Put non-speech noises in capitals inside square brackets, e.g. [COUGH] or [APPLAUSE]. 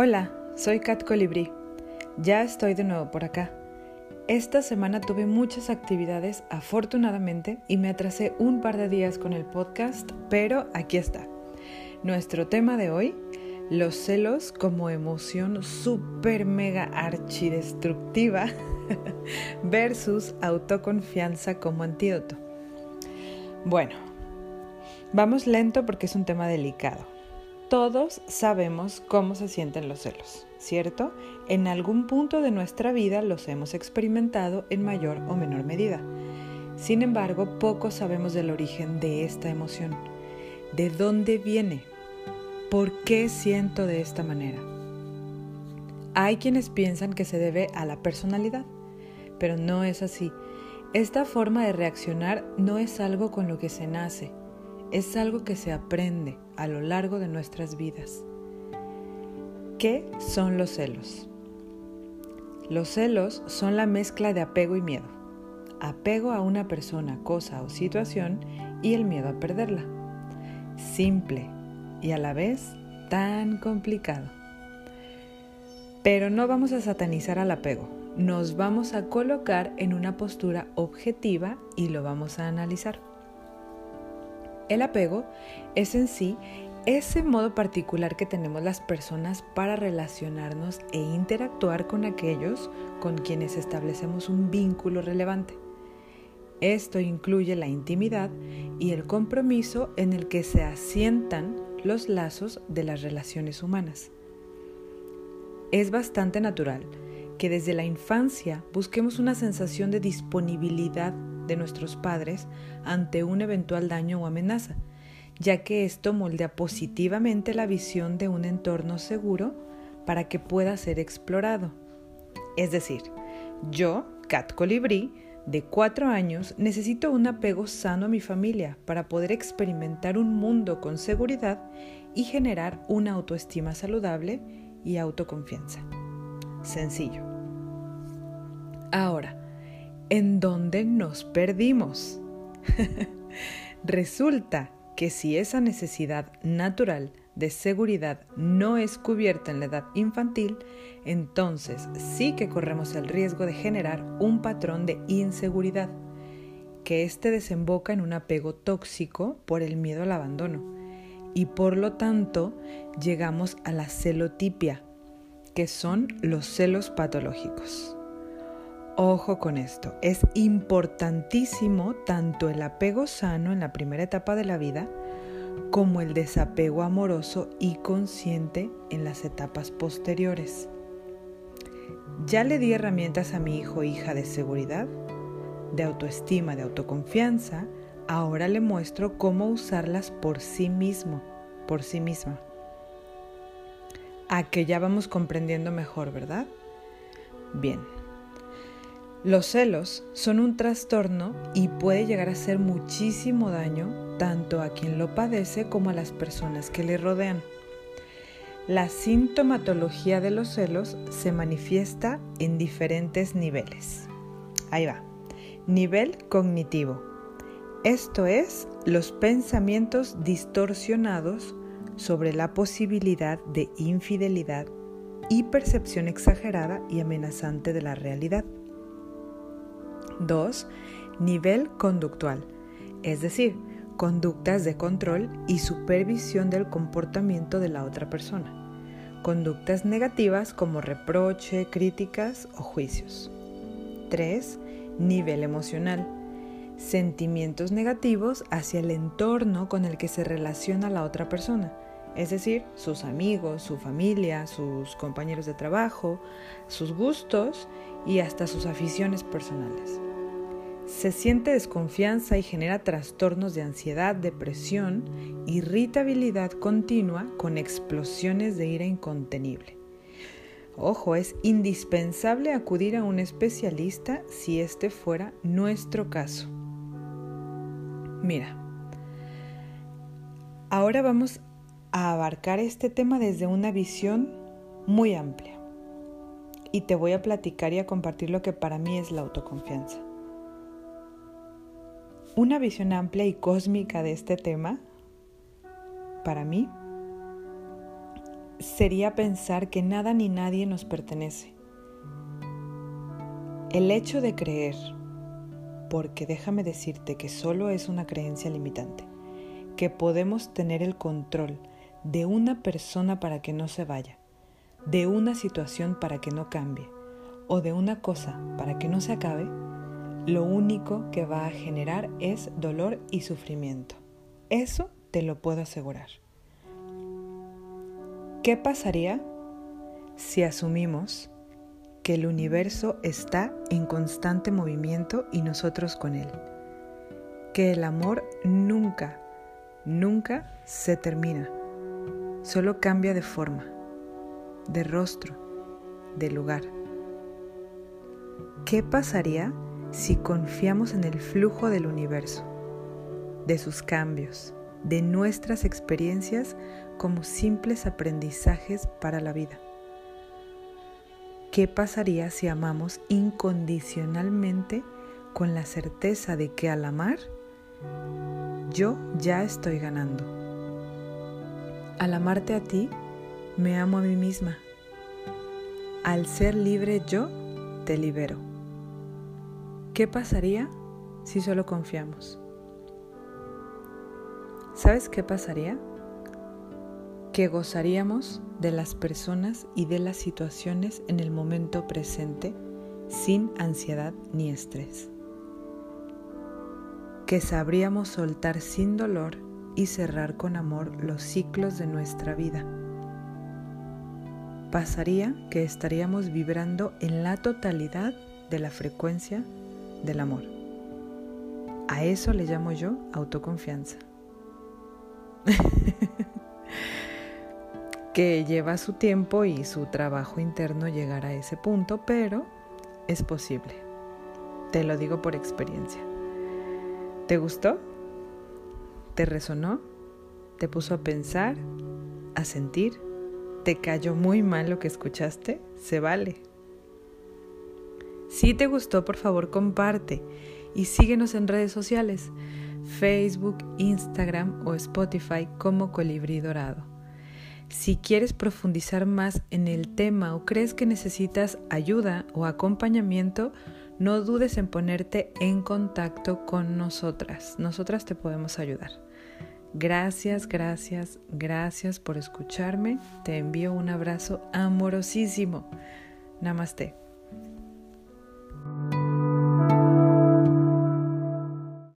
Hola, soy Kat Colibrí. Ya estoy de nuevo por acá. Esta semana tuve muchas actividades afortunadamente y me atrasé un par de días con el podcast, pero aquí está. Nuestro tema de hoy, los celos como emoción super mega archidestructiva [LAUGHS] versus autoconfianza como antídoto. Bueno, vamos lento porque es un tema delicado. Todos sabemos cómo se sienten los celos, ¿cierto? En algún punto de nuestra vida los hemos experimentado en mayor o menor medida. Sin embargo, poco sabemos del origen de esta emoción. ¿De dónde viene? ¿Por qué siento de esta manera? Hay quienes piensan que se debe a la personalidad, pero no es así. Esta forma de reaccionar no es algo con lo que se nace, es algo que se aprende a lo largo de nuestras vidas. ¿Qué son los celos? Los celos son la mezcla de apego y miedo. Apego a una persona, cosa o situación y el miedo a perderla. Simple y a la vez tan complicado. Pero no vamos a satanizar al apego, nos vamos a colocar en una postura objetiva y lo vamos a analizar. El apego es en sí ese modo particular que tenemos las personas para relacionarnos e interactuar con aquellos con quienes establecemos un vínculo relevante. Esto incluye la intimidad y el compromiso en el que se asientan los lazos de las relaciones humanas. Es bastante natural que desde la infancia busquemos una sensación de disponibilidad de nuestros padres ante un eventual daño o amenaza, ya que esto moldea positivamente la visión de un entorno seguro para que pueda ser explorado. Es decir, yo, Cat Colibrí, de cuatro años, necesito un apego sano a mi familia para poder experimentar un mundo con seguridad y generar una autoestima saludable y autoconfianza. Sencillo. Ahora, en dónde nos perdimos. [LAUGHS] Resulta que si esa necesidad natural de seguridad no es cubierta en la edad infantil, entonces sí que corremos el riesgo de generar un patrón de inseguridad, que éste desemboca en un apego tóxico por el miedo al abandono, y por lo tanto llegamos a la celotipia, que son los celos patológicos. Ojo con esto, es importantísimo tanto el apego sano en la primera etapa de la vida como el desapego amoroso y consciente en las etapas posteriores. Ya le di herramientas a mi hijo o hija de seguridad, de autoestima, de autoconfianza, ahora le muestro cómo usarlas por sí mismo, por sí misma. A que ya vamos comprendiendo mejor, ¿verdad? Bien. Los celos son un trastorno y puede llegar a hacer muchísimo daño tanto a quien lo padece como a las personas que le rodean. La sintomatología de los celos se manifiesta en diferentes niveles. Ahí va. Nivel cognitivo. Esto es los pensamientos distorsionados sobre la posibilidad de infidelidad y percepción exagerada y amenazante de la realidad. 2. Nivel conductual, es decir, conductas de control y supervisión del comportamiento de la otra persona. Conductas negativas como reproche, críticas o juicios. 3. Nivel emocional. Sentimientos negativos hacia el entorno con el que se relaciona la otra persona, es decir, sus amigos, su familia, sus compañeros de trabajo, sus gustos y hasta sus aficiones personales. Se siente desconfianza y genera trastornos de ansiedad, depresión, irritabilidad continua con explosiones de ira incontenible. Ojo, es indispensable acudir a un especialista si este fuera nuestro caso. Mira, ahora vamos a abarcar este tema desde una visión muy amplia y te voy a platicar y a compartir lo que para mí es la autoconfianza. Una visión amplia y cósmica de este tema, para mí, sería pensar que nada ni nadie nos pertenece. El hecho de creer, porque déjame decirte que solo es una creencia limitante, que podemos tener el control de una persona para que no se vaya, de una situación para que no cambie o de una cosa para que no se acabe, lo único que va a generar es dolor y sufrimiento. Eso te lo puedo asegurar. ¿Qué pasaría si asumimos que el universo está en constante movimiento y nosotros con él? Que el amor nunca, nunca se termina, solo cambia de forma, de rostro, de lugar. ¿Qué pasaría si confiamos en el flujo del universo, de sus cambios, de nuestras experiencias como simples aprendizajes para la vida. ¿Qué pasaría si amamos incondicionalmente con la certeza de que al amar, yo ya estoy ganando? Al amarte a ti, me amo a mí misma. Al ser libre yo, te libero. ¿Qué pasaría si solo confiamos? ¿Sabes qué pasaría? Que gozaríamos de las personas y de las situaciones en el momento presente sin ansiedad ni estrés. Que sabríamos soltar sin dolor y cerrar con amor los ciclos de nuestra vida. Pasaría que estaríamos vibrando en la totalidad de la frecuencia del amor. A eso le llamo yo autoconfianza. [LAUGHS] que lleva su tiempo y su trabajo interno llegar a ese punto, pero es posible. Te lo digo por experiencia. ¿Te gustó? ¿Te resonó? ¿Te puso a pensar? ¿A sentir? ¿Te cayó muy mal lo que escuchaste? Se vale. Si te gustó, por favor, comparte y síguenos en redes sociales. Facebook, Instagram o Spotify como Colibrí Dorado. Si quieres profundizar más en el tema o crees que necesitas ayuda o acompañamiento, no dudes en ponerte en contacto con nosotras. Nosotras te podemos ayudar. Gracias, gracias, gracias por escucharme. Te envío un abrazo amorosísimo. Namaste. you